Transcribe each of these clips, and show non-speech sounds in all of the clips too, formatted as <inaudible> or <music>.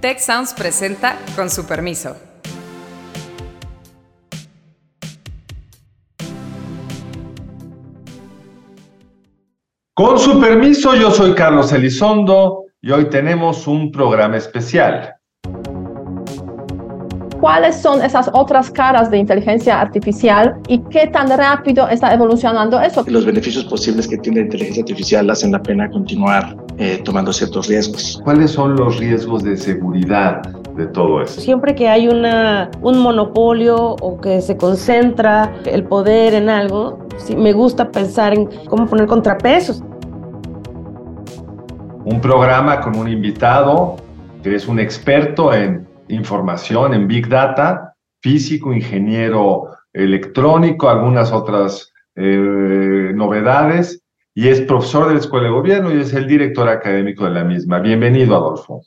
Tech Sounds presenta con su permiso. Con su permiso, yo soy Carlos Elizondo y hoy tenemos un programa especial. ¿Cuáles son esas otras caras de inteligencia artificial y qué tan rápido está evolucionando eso? Los beneficios posibles que tiene la inteligencia artificial hacen la pena continuar eh, tomando ciertos riesgos. ¿Cuáles son los riesgos de seguridad de todo eso? Siempre que hay una, un monopolio o que se concentra el poder en algo, sí, me gusta pensar en cómo poner contrapesos. Un programa con un invitado que es un experto en información en Big Data, físico, ingeniero electrónico, algunas otras eh, novedades, y es profesor de la Escuela de Gobierno y es el director académico de la misma. Bienvenido, Adolfo.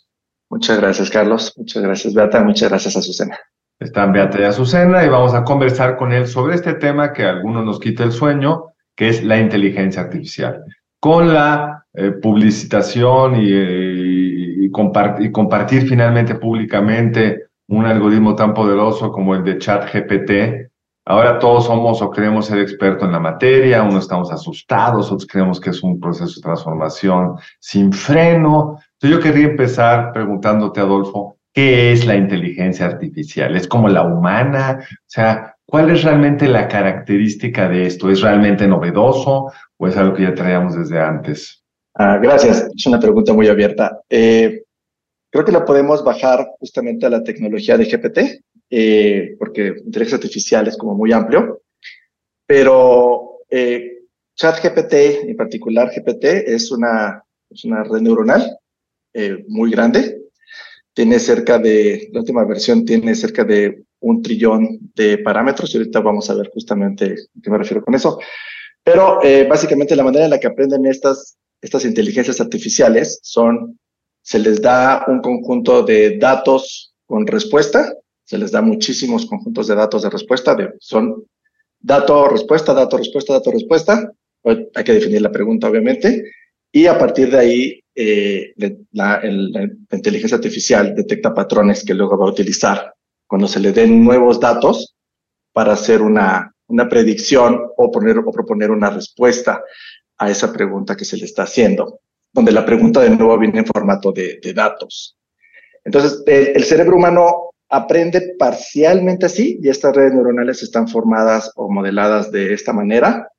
Muchas gracias, Carlos. Muchas gracias, Beata. Muchas gracias, Azucena. Están Beata y Azucena y vamos a conversar con él sobre este tema que a algunos nos quita el sueño, que es la inteligencia artificial. Con la eh, publicitación y, y, y, compartir finalmente públicamente un algoritmo tan poderoso como el de ChatGPT, ahora todos somos o creemos ser expertos en la materia, unos estamos asustados, otros creemos que es un proceso de transformación sin freno. Entonces yo quería empezar preguntándote, Adolfo, ¿qué es la inteligencia artificial? ¿Es como la humana? O sea, ¿cuál es realmente la característica de esto? ¿Es realmente novedoso o es algo que ya traíamos desde antes? Ah, gracias, es una pregunta muy abierta. Eh, creo que la podemos bajar justamente a la tecnología de GPT, eh, porque inteligencia artificial es como muy amplio, pero eh, ChatGPT, en particular GPT, es una, es una red neuronal eh, muy grande. Tiene cerca de, la última versión tiene cerca de un trillón de parámetros y ahorita vamos a ver justamente a qué me refiero con eso. Pero eh, básicamente la manera en la que aprenden estas estas inteligencias artificiales son, se les da un conjunto de datos con respuesta, se les da muchísimos conjuntos de datos de respuesta, son dato, respuesta, dato, respuesta, dato, respuesta. Hay que definir la pregunta, obviamente. Y a partir de ahí, eh, la, el, la, inteligencia artificial detecta patrones que luego va a utilizar cuando se le den nuevos datos para hacer una, una predicción o, poner, o proponer una respuesta a esa pregunta que se le está haciendo, donde la pregunta de nuevo viene en formato de, datos. Entonces, el, cerebro humano aprende parcialmente así y estas redes neuronales están formadas o modeladas de esta manera,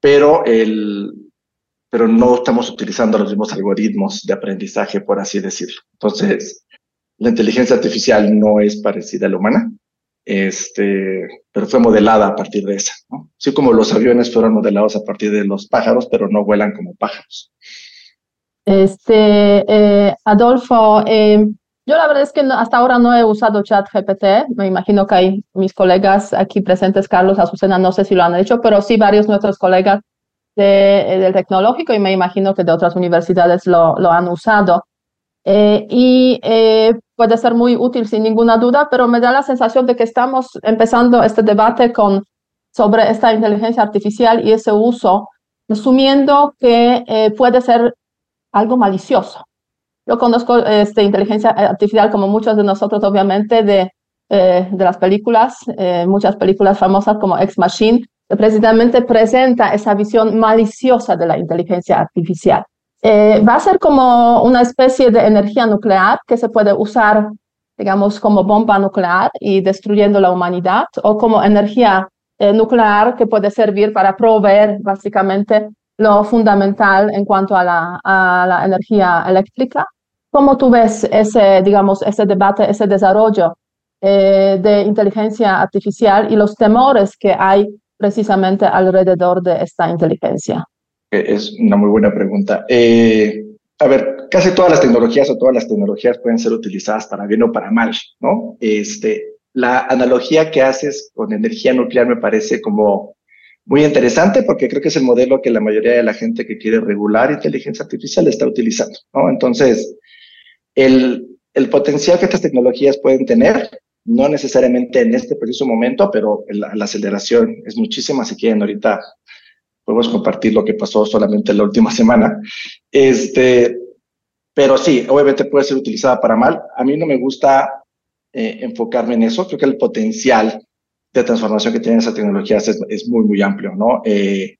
pero, el, pero no estamos utilizando los mismos algoritmos de aprendizaje, por así decirlo. Entonces, la inteligencia artificial no es parecida a la humana, este, pero fue modelada a partir de esa. Así como los aviones fueron modelados a partir de los pájaros, pero no vuelan como pájaros. Este, eh, Adolfo, eh, yo la verdad es que hasta ahora no he usado ChatGPT, me imagino que hay mis colegas aquí presentes, Carlos, Azucena, no sé si lo han hecho, pero sí varios nuestros colegas de, del tecnológico y me imagino que de otras universidades lo, lo han usado. Eh, y eh, puede ser muy útil sin ninguna duda, pero me da la sensación de que estamos empezando este debate con, sobre esta inteligencia artificial y ese uso, asumiendo que eh, puede ser algo malicioso. Yo conozco esta inteligencia artificial como muchos de nosotros, obviamente, de, de las películas, muchas películas famosas como Ex Machine, que precisamente presenta esa visión maliciosa de la inteligencia artificial. Eh, va a ser como una especie de energía nuclear que se puede usar, digamos, como bomba nuclear y destruyendo la humanidad, o como energía eh, nuclear que puede servir para proveer básicamente lo fundamental en cuanto a la, a la energía eléctrica. ¿Cómo tú ves ese, digamos, ese debate, ese desarrollo eh, de inteligencia artificial y los temores que hay precisamente alrededor de esta inteligencia? Es una muy buena pregunta. Eh, a ver, casi todas las tecnologías o todas las tecnologías pueden ser utilizadas para bien o para mal, ¿no? Este, la analogía que haces con energía nuclear me parece como muy interesante porque creo que es el modelo que la mayoría de la gente que quiere regular inteligencia artificial está utilizando, ¿no? Entonces, el, el potencial que estas tecnologías pueden tener, no necesariamente en este preciso momento, pero la, la aceleración es muchísima. Si quieren, ahorita podemos compartir lo que pasó solamente la última <laughs> semana. Este, pero sí, obviamente puede ser utilizada para mal. A mí no me gusta eh, enfocarme en eso. Creo que el potencial de transformación que tienen esas tecnologías es, es muy, muy amplio, ¿no? Eh,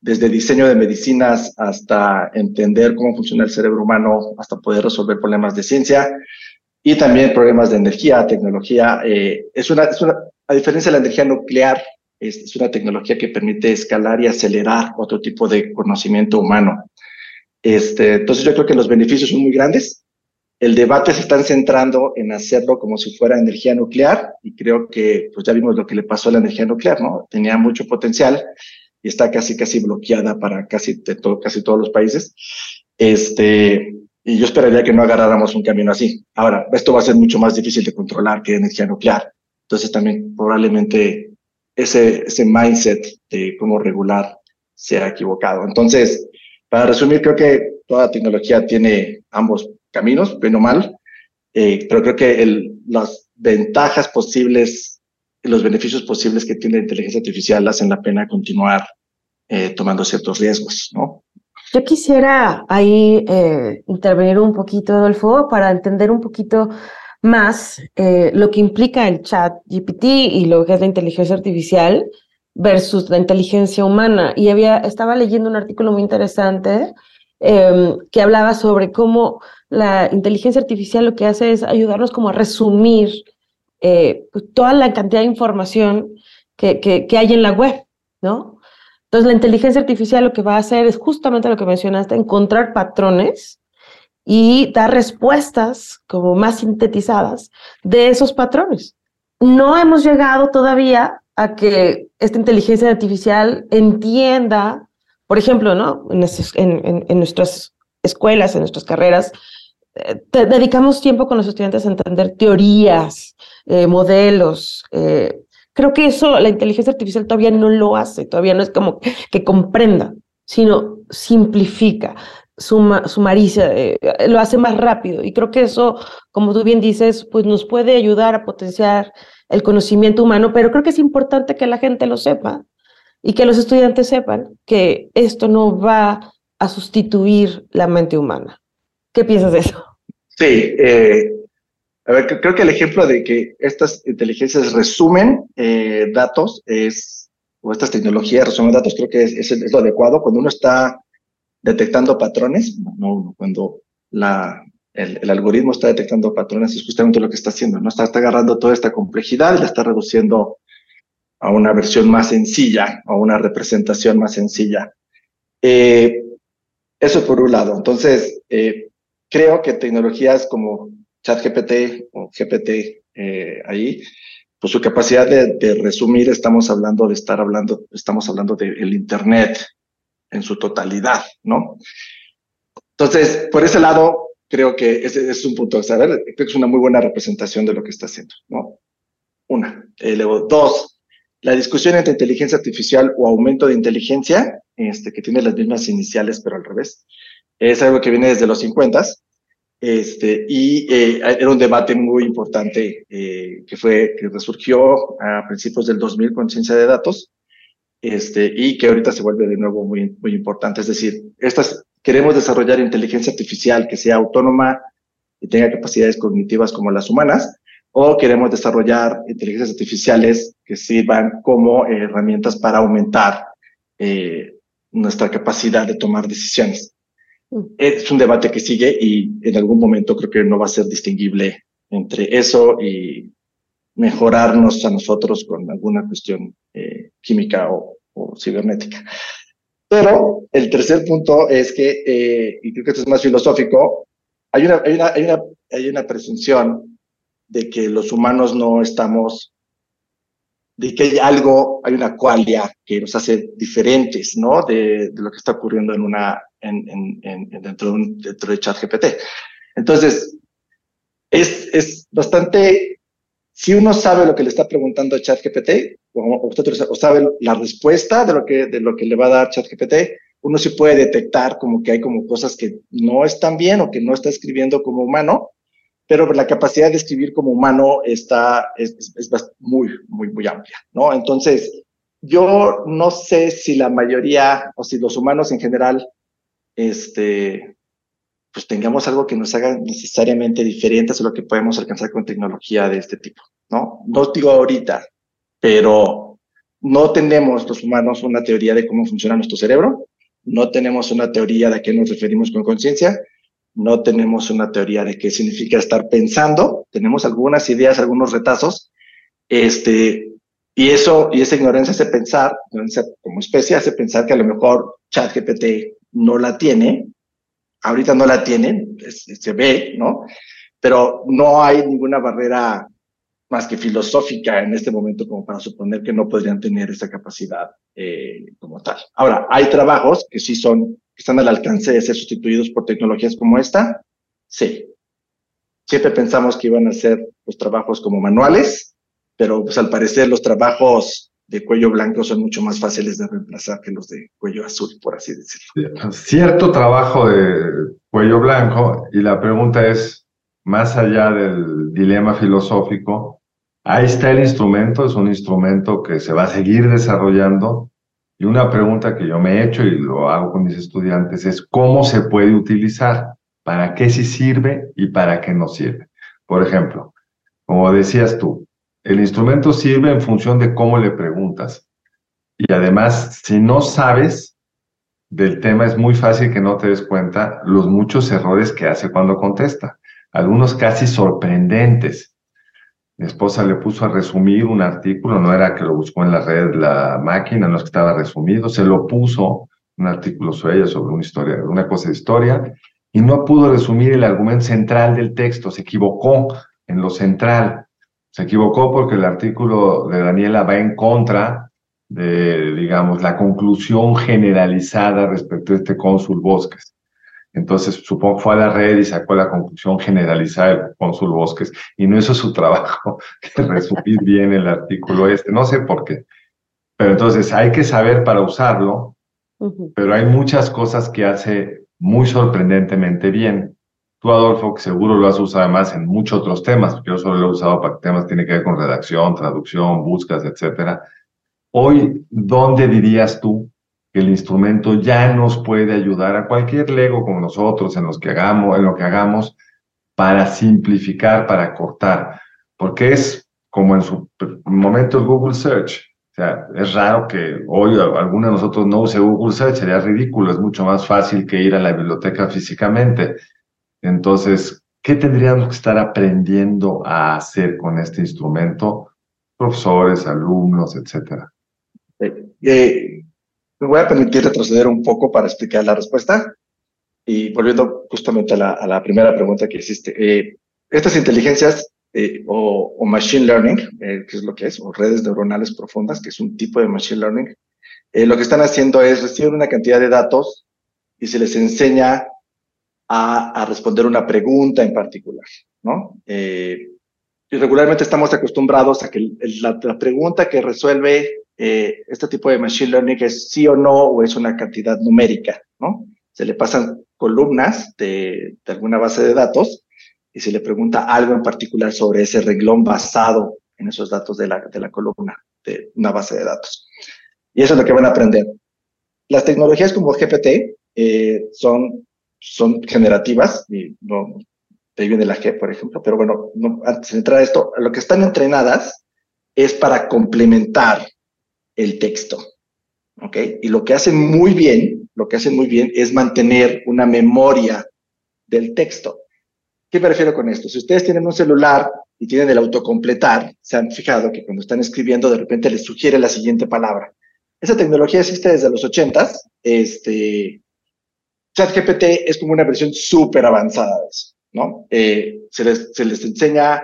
desde diseño de medicinas hasta entender cómo funciona el cerebro humano, hasta poder resolver problemas de ciencia y también problemas de energía, tecnología. Eh, es, una, es una, a diferencia de la energía nuclear, es, es, una tecnología que permite escalar y acelerar otro tipo de conocimiento humano. Este, entonces yo creo que los beneficios son muy grandes. El debate se está centrando en hacerlo como si fuera energía nuclear y creo que pues ya vimos lo que le pasó a la energía nuclear, ¿no? Tenía mucho potencial y está casi casi bloqueada para casi, todo, casi todos los países. Este, y yo esperaría que no agarráramos un camino así. Ahora, esto va a ser mucho más difícil de controlar que energía nuclear. Entonces también probablemente ese, ese mindset de cómo regular sea equivocado. Entonces, para resumir, creo que toda tecnología tiene ambos caminos, bien o mal, eh, pero creo que el, las ventajas posibles los beneficios posibles que tiene la inteligencia artificial hacen la pena continuar eh, tomando ciertos riesgos, ¿no? Yo quisiera ahí eh, intervenir un poquito, Adolfo, para entender un poquito más eh, lo que implica el chat GPT y lo que es la inteligencia artificial versus la inteligencia humana. Y había, estaba leyendo un artículo muy interesante eh, que hablaba sobre cómo la inteligencia artificial lo que hace es ayudarnos como a resumir eh, pues, toda la cantidad de información que, que, hay en la web, ¿no? Entonces la inteligencia artificial lo que va a hacer es justamente lo que mencionaste, encontrar patrones y dar respuestas como más sintetizadas de esos patrones. No hemos llegado todavía a que esta inteligencia artificial entienda, por ejemplo, ¿no? en nuestras escuelas, en nuestras carreras, eh, dedicamos tiempo con los estudiantes a entender teorías, eh, modelos. Eh, creo que eso la inteligencia artificial todavía no lo hace, todavía no es como que, comprenda, sino simplifica, suma, sumariza, eh, lo hace más rápido. Y creo que eso, como tú bien dices, pues nos puede ayudar a potenciar el conocimiento humano, pero creo que es importante que la gente lo sepa y que los estudiantes sepan que esto no va a sustituir la mente humana. ¿Qué piensas de eso? Sí, eh, a ver, creo que el ejemplo de que estas inteligencias resumen eh, datos es, o estas tecnologías resumen datos, creo que es, lo adecuado. Cuando uno está detectando patrones, no, cuando el, algoritmo está detectando patrones, es justamente lo que está haciendo, ¿no? Está, está agarrando toda esta complejidad y la está reduciendo a una versión más sencilla, a una representación más sencilla. Eh, eso por un lado. Entonces, eh, creo que tecnologías como ChatGPT o GPT eh, ahí, pues su capacidad de, de, resumir, estamos hablando de estar hablando, estamos hablando del de Internet en su totalidad, ¿no? Entonces, por ese lado, creo que ese es un punto a saber, creo que es una muy buena representación de lo que está haciendo, ¿no? Una. Eh, luego, dos, la discusión entre inteligencia artificial o aumento de inteligencia, este, que tiene las mismas iniciales, pero al revés, es algo que viene desde los 50 este, y eh, era un debate muy importante eh, que fue, que resurgió a principios del 2000 con ciencia de datos, este, y que ahorita se vuelve de nuevo muy, muy importante. Es decir, estas, queremos desarrollar inteligencia artificial que sea autónoma y tenga capacidades cognitivas como las humanas, o queremos desarrollar inteligencias artificiales que sirvan como herramientas para aumentar eh, nuestra capacidad de tomar decisiones. Es un debate que sigue y en algún momento creo que no va a ser distinguible entre eso y mejorarnos a nosotros con alguna cuestión eh, química o, o, cibernética. Pero el tercer punto es que, eh, y creo que esto es más filosófico, hay una, hay, una, hay, una, hay una presunción de que los humanos no estamos, de que hay algo, hay una cualia que nos hace diferentes, ¿no? De, de lo que está ocurriendo en una, en, en, en, dentro, de un, dentro de ChatGPT. Entonces, es, es bastante si uno sabe lo que le está preguntando a ChatGPT, o, o sabe la respuesta de lo, que, de lo que le va a dar ChatGPT, uno sí puede detectar como que hay como cosas que no están bien o que no está escribiendo como humano, pero la capacidad de escribir como humano está, es, es, es muy, muy, muy amplia, ¿no? Entonces, yo no sé si la mayoría o si los humanos en general, este, pues tengamos algo que nos haga necesariamente diferentes a lo que podemos alcanzar con tecnología de este tipo, ¿no? No digo ahorita, pero no tenemos los humanos una teoría de cómo funciona nuestro cerebro, no tenemos una teoría de a qué nos referimos con conciencia, no tenemos una teoría de qué significa estar pensando, tenemos algunas ideas, algunos retazos, este, y eso, y esa ignorancia hace pensar, como especie, hace pensar que a lo mejor ChatGPT no la tiene, ahorita no la tienen, se ve, ¿no? Pero no hay ninguna barrera más que filosófica en este momento como para suponer que no podrían tener esa capacidad eh, como tal. Ahora, hay trabajos que sí son, que están al alcance de ser sustituidos por tecnologías como esta, sí. Siempre pensamos que iban a ser los trabajos como manuales, pero pues al parecer los trabajos de cuello blanco son mucho más fáciles de reemplazar que los de cuello azul, por así decirlo. Cierto trabajo de cuello blanco, y la pregunta es, más allá del dilema filosófico, Ahí está el instrumento, es un instrumento que se va a seguir desarrollando. Y una pregunta que yo me he hecho y lo hago con mis estudiantes es cómo se puede utilizar, para qué sí sirve y para qué no sirve. Por ejemplo, como decías tú, el instrumento sirve en función de cómo le preguntas. Y además, si no sabes del tema, es muy fácil que no te des cuenta los muchos errores que hace cuando contesta. Algunos casi sorprendentes. Mi esposa le puso a resumir un artículo, no era que lo buscó en la red la máquina, no es que estaba resumido, se lo puso un artículo sobre sobre una historia, una cosa de historia, y no pudo resumir el argumento central del texto, se equivocó en lo central. Se equivocó porque el artículo de Daniela va en contra de, digamos, la conclusión generalizada respecto a este cónsul Bosques. Entonces, supongo fue a la red y sacó la conclusión generalizada del cónsul Bosques y no hizo su trabajo <laughs> de resumir bien el artículo este. No sé por qué. Pero entonces hay que saber para usarlo, pero hay muchas cosas que hace muy sorprendentemente bien. Tú, Adolfo, que seguro lo has usado además en muchos otros temas, porque yo solo lo he usado para temas que tienen que ver con redacción, traducción, búsquedas, etcétera. Hoy, ¿dónde dirías tú que el instrumento ya nos puede ayudar a cualquier lego como nosotros en, los que hagamos, en lo que hagamos para simplificar, para cortar, porque es como en su momento el Google Search. O sea, es raro que hoy alguno de nosotros no use Google Search, sería ridículo, es mucho más fácil que ir a la biblioteca físicamente. Entonces, ¿qué tendríamos que estar aprendiendo a hacer con este instrumento? Profesores, alumnos, etcétera. Eh, eh me voy a permitir retroceder un poco para explicar la respuesta y volviendo justamente a la, primera pregunta que hiciste. Eh, estas inteligencias eh, o, machine learning, eh, que es lo que es, o redes neuronales profundas, que es un tipo de machine learning, lo que están haciendo es recibir una cantidad de datos y se les enseña a, responder una pregunta en particular, ¿no? y regularmente estamos acostumbrados a que la, la pregunta que resuelve eh, este tipo de machine learning es sí o no o es una cantidad numérica, ¿no? Se le pasan columnas de, alguna base de datos y se le pregunta algo en particular sobre ese reglón basado en esos datos de la, de la columna de una base de datos. Y eso es lo que van a aprender. Las tecnologías como GPT eh, son, son generativas, y no, de ahí viene la G, por ejemplo, pero bueno, antes de entrar a esto, lo que están entrenadas es para complementar el texto. ¿Ok? Y lo que hacen muy bien, lo que hacen muy bien es mantener una memoria del texto. ¿Qué me refiero con esto? Si ustedes tienen un celular y tienen el autocompletar, se han fijado que cuando están escribiendo de repente les sugiere la siguiente palabra. Esa tecnología existe desde los 80 Este, ChatGPT es como una versión súper avanzada de eso, ¿no? Eh, se, les, se enseña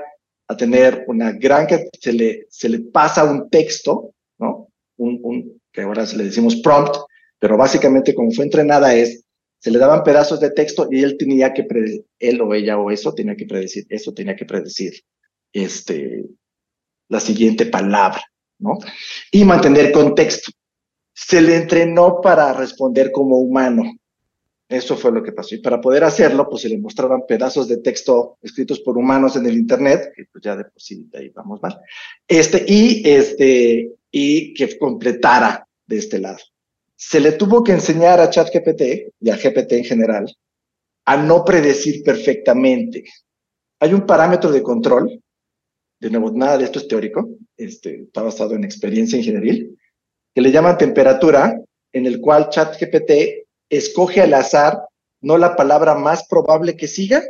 a tener una gran... Se le, se le pasa un texto, ¿no? un, que ahora le decimos prompt, pero básicamente como fue entrenada es, se le daban pedazos de texto y él tenía que, él o ella o eso tenía que predecir, eso tenía que predecir este, la siguiente palabra, ¿no? Y mantener contexto. Se le entrenó para responder como humano. Eso fue lo que pasó. Y para poder hacerlo, pues se le mostraban pedazos de texto escritos por humanos en el Internet, que pues ya de por sí de ahí vamos mal. Este, y este, y que completara de este lado. Se le tuvo que enseñar a ChatGPT y a GPT en general a no predecir perfectamente. Hay un parámetro de control, de nuevo, nada de esto es teórico, este, está basado en experiencia ingenieril, que le llaman temperatura, en el cual ChatGPT escoge al azar no la palabra más probable que siga,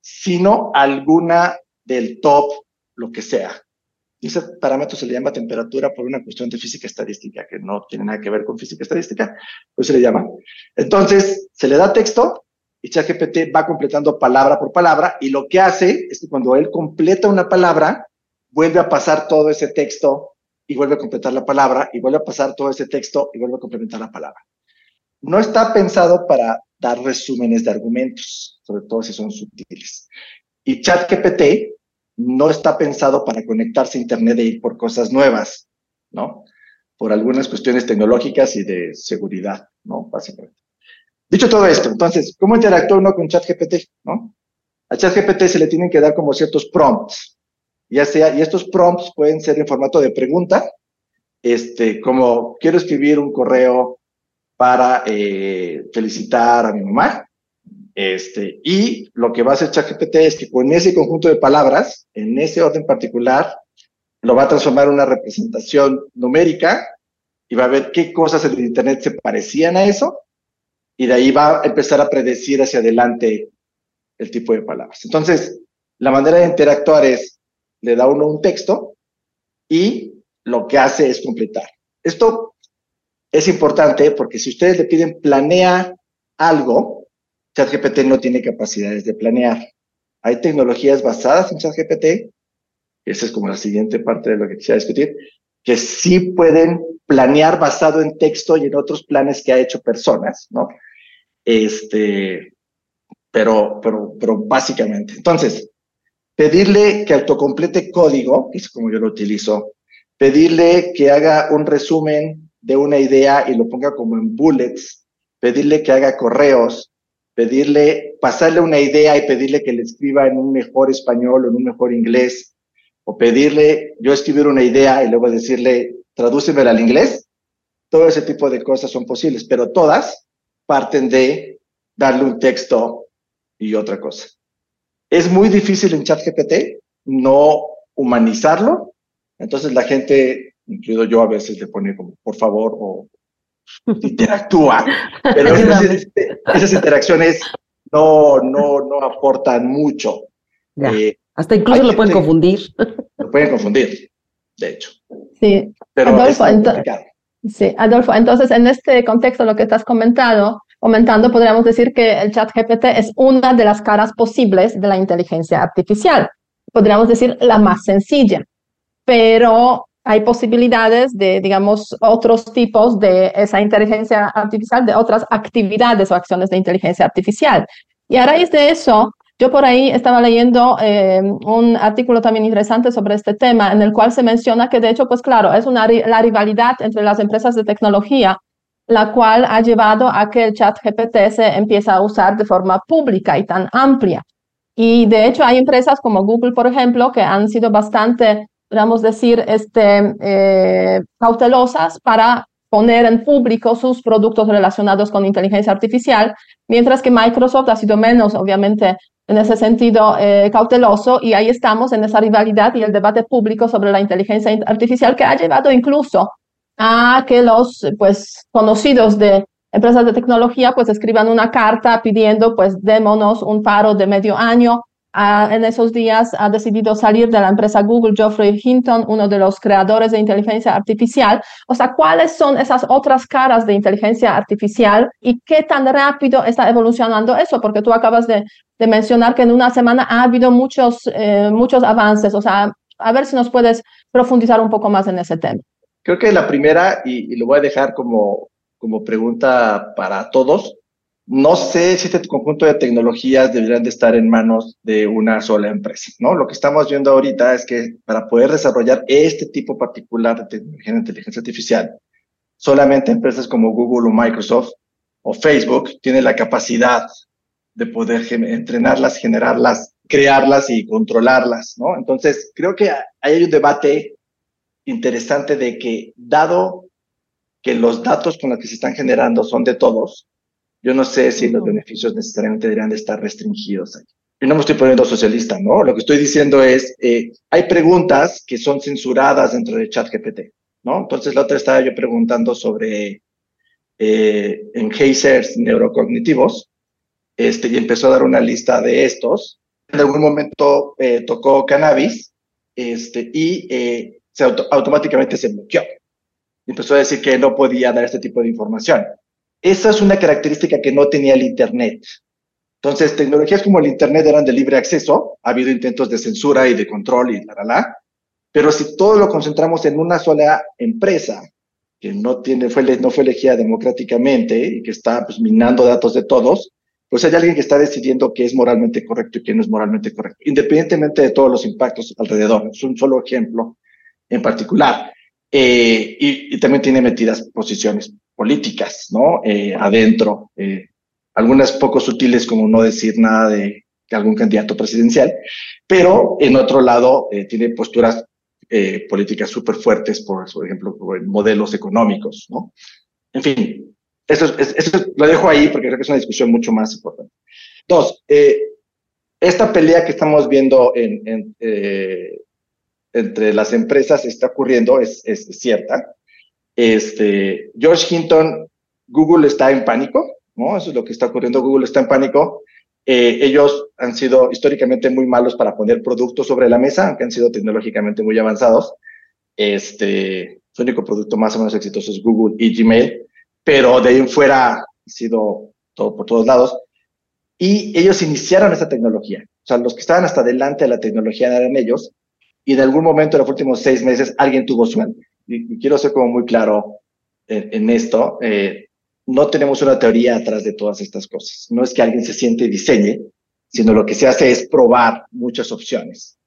sino alguna del top, lo que sea. Y ese parámetro se le llama temperatura por una cuestión de física estadística, que no tiene nada que ver con física estadística, pues se le llama. Entonces, se le da texto y ChatGPT va completando palabra por palabra y lo que hace es que cuando él completa una palabra, vuelve a pasar todo ese texto y vuelve a completar la palabra y vuelve a pasar todo ese texto y vuelve a complementar la palabra. No está pensado para dar resúmenes de argumentos, sobre todo si son sutiles. Y ChatGPT no está pensado para conectarse a Internet e ir por cosas nuevas, ¿no? Por algunas cuestiones tecnológicas y de seguridad, ¿no? Básicamente. Dicho todo esto, entonces, ¿cómo interactúa uno con ChatGPT, no? A ChatGPT se le tienen que dar como ciertos prompts, ya sea, y estos prompts pueden ser en formato de pregunta, este, como quiero escribir un correo para eh, felicitar a mi mamá, este, y lo que va a hacer ChatGPT es que con ese conjunto de palabras, en ese orden particular, lo va a transformar en una representación numérica y va a ver qué cosas en el Internet se parecían a eso, y de ahí va a empezar a predecir hacia adelante el tipo de palabras. Entonces, la manera de interactuar es, le da uno un texto y lo que hace es completar. Esto es importante porque si ustedes le piden planea algo, ChatGPT no tiene capacidades de planear. Hay tecnologías basadas en ChatGPT, esa es como la siguiente parte de lo que quisiera discutir, que sí pueden planear basado en texto y en otros planes que ha hecho personas, ¿no? Este, pero, pero, pero básicamente. Entonces, pedirle que autocomplete código, que es como yo lo utilizo, pedirle que haga un resumen de una idea y lo ponga como en bullets, pedirle que haga correos, pedirle, pasarle una idea y pedirle que le escriba en un mejor español o en un mejor inglés, o pedirle yo escribir una idea y luego decirle, tradúcemela al inglés. Todo ese tipo de cosas son posibles, pero todas parten de darle un texto y otra cosa. Es muy difícil en ChatGPT no humanizarlo. Entonces la gente, incluido yo, a veces le pone como, por favor, o <laughs> interactúa. Pero esas, interacciones no, no, no aportan mucho. Eh, Hasta incluso lo pueden confundir. Lo pueden confundir, de hecho. Sí. Pero Adolfo, sí, Adolfo, entonces en este contexto, lo que estás comentado, comentando, podríamos decir que el chat GPT es una de las caras posibles de la inteligencia artificial. Podríamos decir la más sencilla, pero hay posibilidades de, digamos, otros tipos de esa inteligencia artificial, de otras actividades o acciones de inteligencia artificial. Y a raíz de eso, yo por ahí estaba leyendo eh, un artículo también interesante sobre este tema, en el cual se menciona que, de hecho, pues claro, es una, la rivalidad entre las empresas de tecnología la cual ha llevado a que el chat GPT se empiece a usar de forma pública y tan amplia. Y de hecho hay empresas como Google, por ejemplo, que han sido bastante, podemos decir, este, eh, cautelosas para poner en público sus productos relacionados con inteligencia artificial, mientras que Microsoft ha sido menos, obviamente, en ese sentido eh, cauteloso y ahí estamos en esa rivalidad y el debate público sobre la inteligencia artificial que ha llevado incluso a que los pues, conocidos de empresas de tecnología pues escriban una carta pidiendo pues démonos un paro de medio año. Ah, en esos días ha decidido salir de la empresa Google Geoffrey Hinton, uno de los creadores de inteligencia artificial. O sea, ¿cuáles son esas otras caras de inteligencia artificial y qué tan rápido está evolucionando eso? Porque tú acabas de, mencionar que en una semana ha habido muchos, eh, muchos avances. O sea, a ver si nos puedes profundizar un poco más en ese tema. Creo que la primera, y, lo voy a dejar como, como pregunta para todos, no sé si este conjunto de tecnologías deberían de estar en manos de una sola empresa, ¿no? Lo que estamos viendo ahorita es que para poder desarrollar este tipo particular de tecnología de inteligencia artificial, solamente empresas como Google o Microsoft o Facebook tienen la capacidad de poder entrenarlas, generarlas, crearlas y controlarlas, ¿no? Entonces, creo que hay un debate interesante de que dado que los datos con los que se están generando son de todos, Yo no sé si los beneficios necesariamente deberían de estar restringidos ahí. Y no me estoy poniendo socialista, ¿no? Lo que estoy diciendo es, eh, hay preguntas que son censuradas dentro de ChatGPT, ¿no? Entonces la otra estaba yo preguntando sobre eh, enhancers neurocognitivos, este, y empezó a dar una lista de estos. En algún momento eh, tocó cannabis, este, y eh, se automáticamente se bloqueó. Empezó a decir que no podía dar este tipo de información. Esa es una característica que no tenía el Internet. Entonces, tecnologías como el Internet eran de libre acceso, ha habido intentos de censura y de control y la, la, la, pero si todo lo concentramos en una sola empresa, que no, tiene, fue, no fue elegida democráticamente y que está pues, minando datos de todos, pues hay alguien que está decidiendo qué es moralmente correcto y qué no es moralmente correcto, independientemente de todos los impactos alrededor. Es un solo ejemplo en particular. Eh, y, y, también tiene metidas posiciones políticas, ¿no? Eh, adentro, eh, algunas poco sutiles como no decir nada de algún candidato presidencial, pero en otro lado eh, tiene posturas políticas súper fuertes, por, por ejemplo, modelos económicos, ¿no? En fin, eso, eso, lo dejo ahí porque creo que es una discusión mucho más importante. Dos, esta pelea que estamos viendo en, en, entre las empresas está ocurriendo, es cierta. Este, George Hinton, Google está en pánico, ¿no? Eso es lo que está ocurriendo. Google está en pánico. Eh, ellos han sido históricamente muy malos para poner productos sobre la mesa, aunque han sido tecnológicamente muy avanzados. Este, su único producto más o menos exitoso es Google y Gmail, pero de ahí en fuera ha sido todo por todos lados. Y ellos iniciaron esta tecnología. O sea, los que estaban hasta delante de la tecnología eran ellos. Y en algún momento, en los últimos seis meses, alguien tuvo suerte. Y, quiero ser como muy claro en, en esto. Eh, no tenemos una teoría atrás de todas estas cosas. No es que alguien se siente y diseñe, sino lo que se hace es probar muchas opciones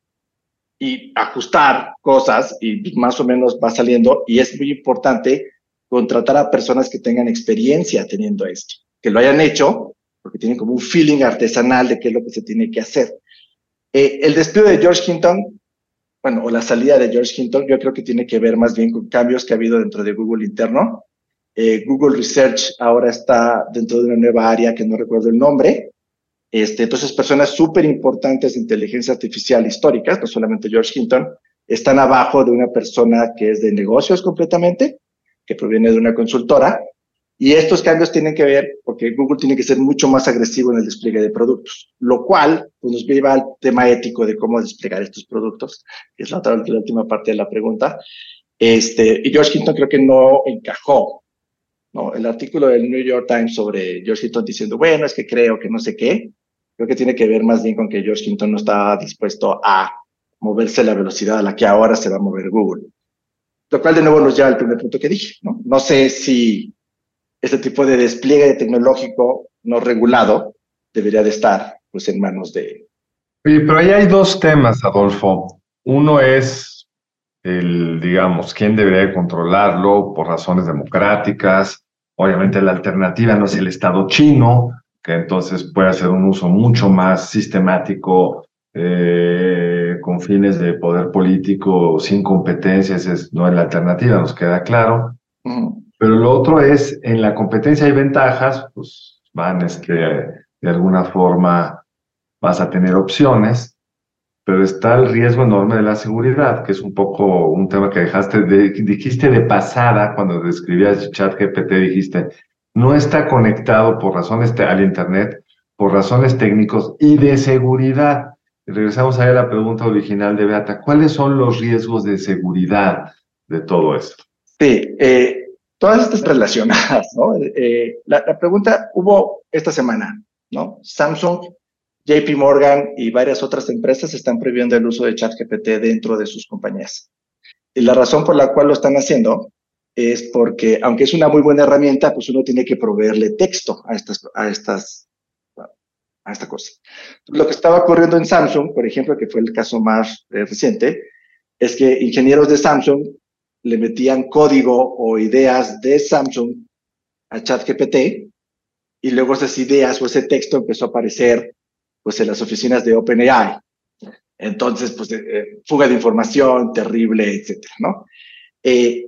y ajustar cosas y más o menos va saliendo. Y es muy importante contratar a personas que tengan experiencia teniendo esto, que lo hayan hecho, porque tienen como un feeling artesanal de qué es lo que se tiene que hacer. Eh, el despido de George Hinton, bueno, o la salida de George Hinton, yo creo que tiene que ver más bien con cambios que ha habido dentro de Google interno eh, Google Research ahora está dentro de una nueva área que no recuerdo el nombre. Este, entonces, personas súper importantes de inteligencia artificial históricas, no solamente George Hinton, están abajo de una persona que es de negocios completamente, que proviene de una consultora. Y estos cambios tienen que ver porque Google tiene que ser mucho más agresivo en el despliegue de productos, lo cual pues, nos lleva al tema ético de cómo desplegar estos productos, que es la, última parte de la pregunta. Este, y George Hinton creo que no encajó ¿no? El artículo del New York Times sobre George Hinton diciendo, bueno, es que creo que no sé qué, creo que tiene que ver más bien con que George Hinton no está dispuesto a moverse a la velocidad a la que ahora se va a mover Google. Lo cual de nuevo nos lleva al primer punto que dije, ¿no? No sé si este tipo de despliegue tecnológico no regulado debería de estar pues en manos de... Oye, pero ahí hay dos temas, Adolfo. Uno es el, digamos, quién debería controlarlo por razones democráticas, Obviamente la alternativa no es el Estado chino, que entonces puede hacer un uso mucho más sistemático eh, con fines de poder político sin competencias, es, no es la alternativa, nos queda claro. Mm. Pero lo otro es, en la competencia hay ventajas, pues van, es que de alguna forma vas a tener opciones, pero está el riesgo enorme de la seguridad, que es un poco un tema que dejaste, de, dijiste de pasada cuando describías ChatGPT, dijiste, no está conectado por razones al Internet, por razones técnicos y de seguridad. Regresamos a la pregunta original de Beata, ¿cuáles son los riesgos de seguridad de todo esto? Sí, eh, todas estas relacionadas, ¿no? Eh, la, pregunta hubo esta semana, ¿no? Samsung JP Morgan y varias otras empresas están prohibiendo el uso de ChatGPT dentro de sus compañías. Y la razón por la cual lo están haciendo es porque, aunque es una muy buena herramienta, pues uno tiene que proveerle texto a estas, a estas, a esta cosa. Lo que estaba ocurriendo en Samsung, por ejemplo, que fue el caso más eh, reciente, es que ingenieros de Samsung le metían código o ideas de Samsung a ChatGPT y luego esas ideas o ese texto empezó a aparecer pues en las oficinas de OpenAI. Entonces, pues eh, fuga de información terrible, etcétera, ¿no? Eh,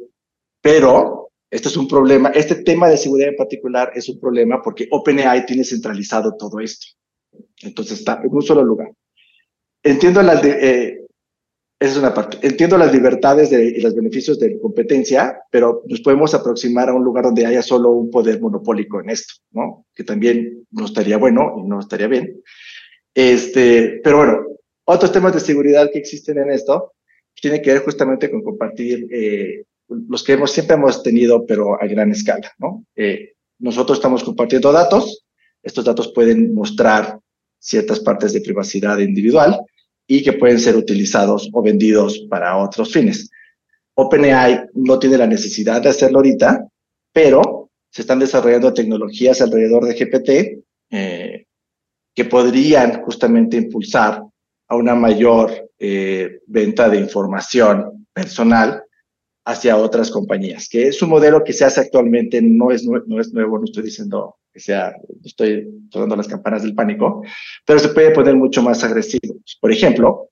pero Esto es un problema, este tema de seguridad en particular es un problema porque OpenAI tiene centralizado todo esto. Entonces está en un solo lugar. Entiendo las, eh, esa es una parte. Entiendo las libertades y los beneficios de competencia, pero nos podemos aproximar a un lugar donde haya solo un poder monopólico en esto, ¿no? Que también no estaría bueno y no estaría bien. Este, pero bueno, otros temas de seguridad que existen en esto tienen que ver justamente con compartir eh, los que hemos, siempre hemos tenido, pero a gran escala, ¿no? Eh, nosotros estamos compartiendo datos, estos datos pueden mostrar ciertas partes de privacidad individual, y que pueden ser utilizados o vendidos para otros fines. OpenAI no tiene la necesidad de hacerlo ahorita, pero se están desarrollando tecnologías alrededor de GPT eh, que podrían justamente impulsar a una mayor eh, venta de información personal hacia otras compañías, que es un modelo que se hace actualmente, no es, no es nuevo, no estoy diciendo que sea, estoy sonando las campanas del pánico, pero se puede poner mucho más agresivo. Por ejemplo,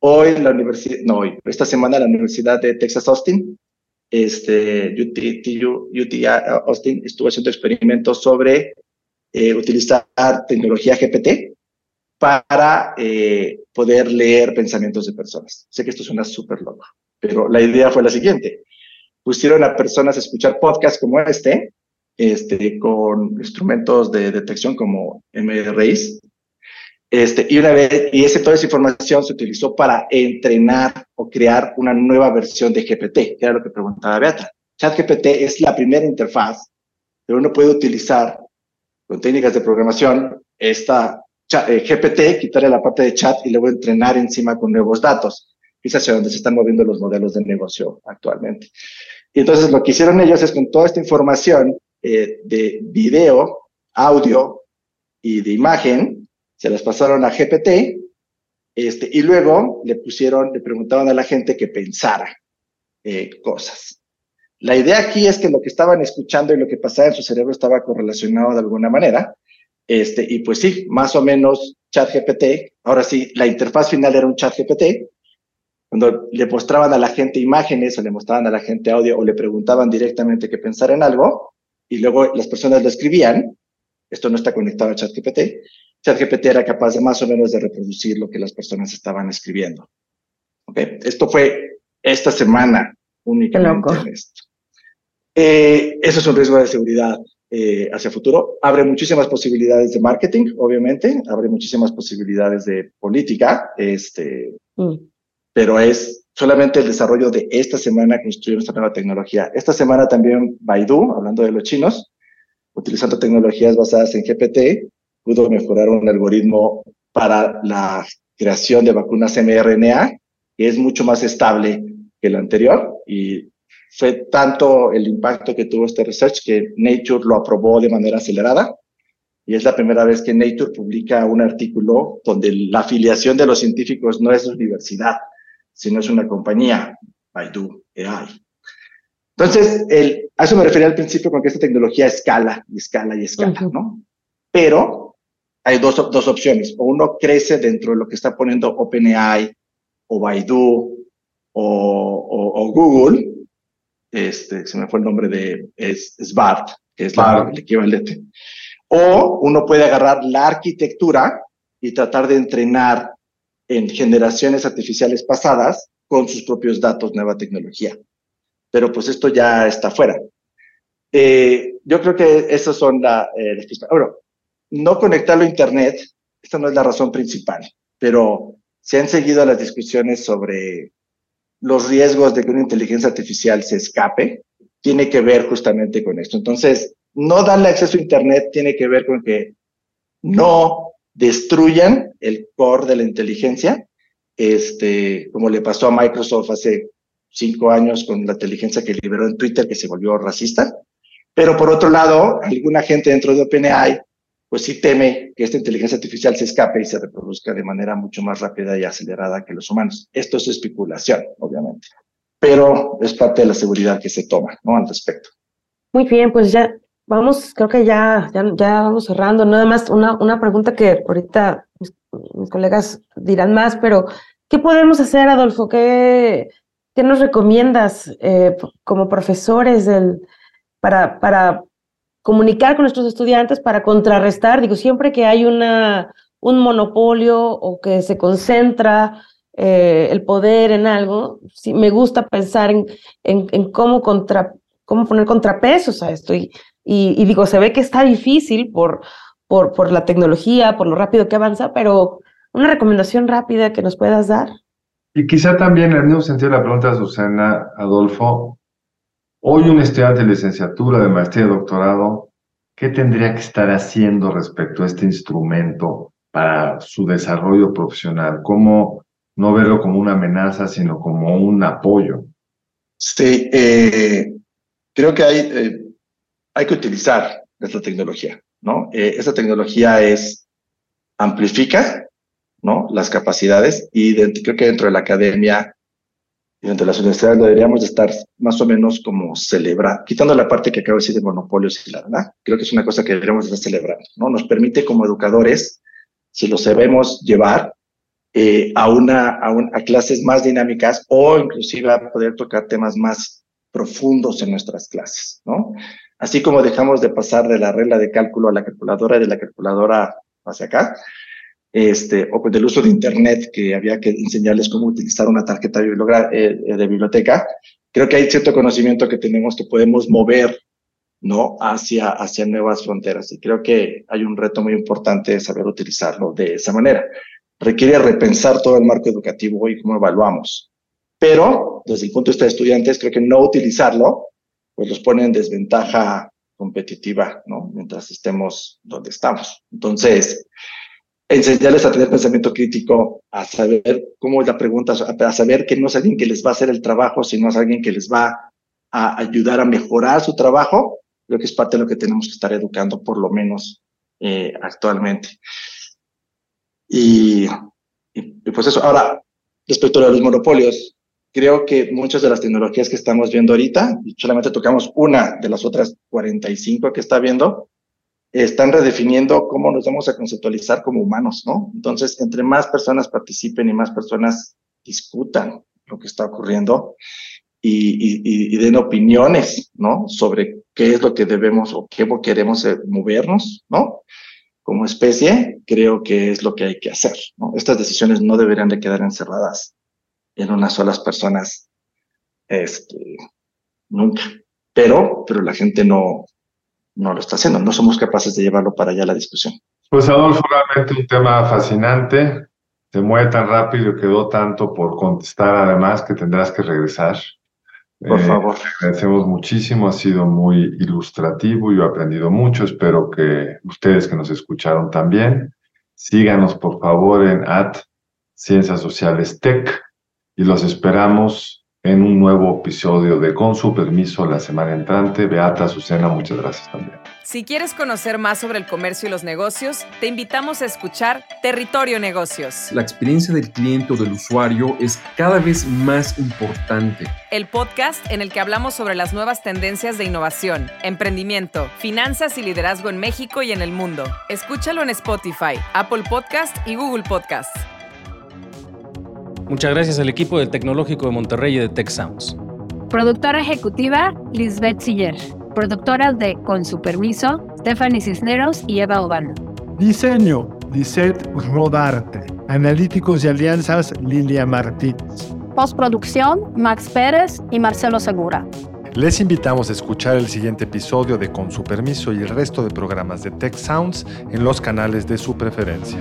hoy la universidad, no hoy, esta semana la Universidad de Texas Austin, este, UT, Austin estuvo haciendo experimentos sobre eh, utilizar tecnología GPT para eh, poder leer pensamientos de personas. Sé que esto suena súper loco, pero la idea fue la siguiente. Pusieron a personas a escuchar podcasts como este, este, con instrumentos de detección como MRIs. Este, y una vez, y ese, toda esa información se utilizó para entrenar o crear una nueva versión de GPT, que era lo que preguntaba Beata. ChatGPT es la primera interfaz, pero uno puede utilizar con técnicas de programación esta eh, GPT, quitarle la parte de chat y luego entrenar encima con nuevos datos es hacia donde se están moviendo los modelos de negocio actualmente. Y entonces lo que hicieron ellos es con toda esta información eh, de video, audio y de imagen, se las pasaron a GPT, este, y luego le pusieron, le preguntaban a la gente que pensara eh, cosas. La idea aquí es que lo que estaban escuchando y lo que pasaba en su cerebro estaba correlacionado de alguna manera. Este, y pues sí, más o menos ChatGPT, ahora sí, la interfaz final era un ChatGPT, cuando le mostraban a la gente imágenes o le mostraban a la gente audio o le preguntaban directamente que pensara en algo y luego las personas lo escribían, esto no está conectado a ChatGPT, ChatGPT era capaz de más o menos de reproducir lo que las personas estaban escribiendo. ¿Okay? Esto fue esta semana únicamente en esto. Eh, eso es un riesgo de seguridad eh, hacia futuro. Abre muchísimas posibilidades de marketing, obviamente, abre muchísimas posibilidades de política, este, mm pero es solamente el desarrollo de esta semana construir esta nueva tecnología. Esta semana también Baidu, hablando de los chinos, utilizando tecnologías basadas en GPT, pudo mejorar un algoritmo para la creación de vacunas mRNA, que es mucho más estable que el anterior y fue tanto el impacto que tuvo este research que Nature lo aprobó de manera acelerada y es la primera vez que Nature publica un artículo donde la afiliación de los científicos no es universidad, si no es una compañía, Baidu AI. Entonces, el, a eso me refería al principio con que esta tecnología escala y escala y escala, ¿no? Pero hay dos, dos opciones. O uno crece dentro de lo que está poniendo OpenAI o Baidu o, o, Google. Este, se me fue el nombre de, es, SBART, que es la, el equivalente. O uno puede agarrar la arquitectura y tratar de entrenar en generaciones artificiales pasadas con sus propios datos, nueva tecnología. Pero pues esto ya está fuera. Eh, yo creo que esas son la, eh, Bueno, no conectarlo a Internet, esta no es la razón principal, pero se han seguido las discusiones sobre los riesgos de que una inteligencia artificial se escape, tiene que ver justamente con esto. Entonces, no darle acceso a Internet tiene que ver con que no destruyan el core de la inteligencia, este, como le pasó a Microsoft hace cinco años con la inteligencia que liberó en Twitter, que se volvió racista. Pero por otro lado, alguna gente dentro de OpenAI, pues sí teme que esta inteligencia artificial se escape y se reproduzca de manera mucho más rápida y acelerada que los humanos. Esto es especulación, obviamente, pero es parte de la seguridad que se toma, ¿no? Al respecto. Muy bien, pues ya vamos, creo que ya, ya, ya vamos cerrando. Nada más una, una pregunta que ahorita mis, colegas dirán más, pero ¿qué podemos hacer, Adolfo? ¿Qué, ¿qué nos recomiendas eh, como profesores del, para, para comunicar con nuestros estudiantes, para contrarrestar? Digo, siempre que hay una, un monopolio o que se concentra eh, el poder en algo, me gusta pensar en, en, en cómo, contra, cómo poner contrapesos a esto. Y, y, digo, se ve que está difícil por, por, por la tecnología, por lo rápido que avanza, pero una recomendación rápida que nos puedas dar. Y quizá también en el mismo sentido la pregunta de Susana, Adolfo, hoy un estudiante de licenciatura, de maestría, de doctorado, ¿qué tendría que estar haciendo respecto a este instrumento para su desarrollo profesional? ¿Cómo no verlo como una amenaza, sino como un apoyo? Sí, eh, creo que hay, eh, hay que utilizar esta tecnología, ¿no? Eh, esta tecnología es, amplifica, ¿no? Las capacidades y dentro, creo que dentro de la academia y dentro de las universidades deberíamos estar más o menos como celebrar, quitando la parte que acabo de decir de monopolios y la verdad, creo que es una cosa que deberíamos estar celebrando, ¿no? Nos permite como educadores, si lo sabemos llevar, eh, a, una, a, un, a clases más dinámicas o inclusive a poder tocar temas más profundos en nuestras clases, ¿no? Así como dejamos de pasar de la regla de cálculo a la calculadora y de la calculadora hacia acá, este, o del uso de Internet, que había que enseñarles cómo utilizar una tarjeta eh, de biblioteca, creo que hay cierto conocimiento que tenemos que podemos mover ¿no? hacia, hacia nuevas fronteras. Y creo que hay un reto muy importante de saber utilizarlo de esa manera. Requiere repensar todo el marco educativo y cómo evaluamos. Pero, desde el punto de vista de estudiantes, creo que no utilizarlo, pues los pone en desventaja competitiva, ¿no? Mientras estemos donde estamos. Entonces, enseñarles a tener pensamiento crítico, a saber cómo es la pregunta, a saber que no es alguien que les va a hacer el trabajo, sino es alguien que les va a ayudar a mejorar su trabajo, creo que es parte de lo que tenemos que estar educando, por lo menos eh, actualmente. Y, y, pues eso, ahora, respecto a los monopolios, creo que muchas de las tecnologías que estamos viendo ahorita, y solamente tocamos una de las otras 45 que está viendo, están redefiniendo cómo nos vamos a conceptualizar como humanos, ¿no? Entonces, entre más personas participen y más personas discutan lo que está ocurriendo y, y, y den opiniones, ¿no? Sobre qué es lo que debemos o qué queremos movernos, ¿no? Como especie, creo que es lo que hay que hacer, ¿no? Estas decisiones no deberían de quedar encerradas en unas solas personas, este, nunca. Pero, pero la gente no, no lo está haciendo, no somos capaces de llevarlo para allá la discusión. Pues Adolfo, realmente un tema fascinante, se mueve tan rápido y quedó tanto por contestar además que tendrás que regresar. Por eh, favor. Agradecemos muchísimo, ha sido muy ilustrativo y he aprendido mucho, espero que ustedes que nos escucharon también. Síganos por favor en at Ciencias Sociales Tech y los esperamos en un nuevo episodio de Con su permiso la semana entrante. Beata, Azucena, muchas gracias también. Si quieres conocer más sobre el comercio y los negocios, te invitamos a escuchar Territorio Negocios. La experiencia del cliente o del usuario es cada vez más importante. El podcast en el que hablamos sobre las nuevas tendencias de innovación, emprendimiento, finanzas y liderazgo en México y en el mundo. Escúchalo en Spotify, Apple Podcast y Google Podcast. Muchas gracias al equipo del Tecnológico de Monterrey y de Tech Sounds. Productora ejecutiva, Lisbeth Siller. Productoras de Con su permiso, Stephanie Cisneros y Eva Obano. Diseño, Lisette Rodarte. Analíticos y alianzas, Lilia Martínez. Postproducción, Max Pérez y Marcelo Segura. Les invitamos a escuchar el siguiente episodio de Con su permiso y el resto de programas de Tech Sounds en los canales de su preferencia.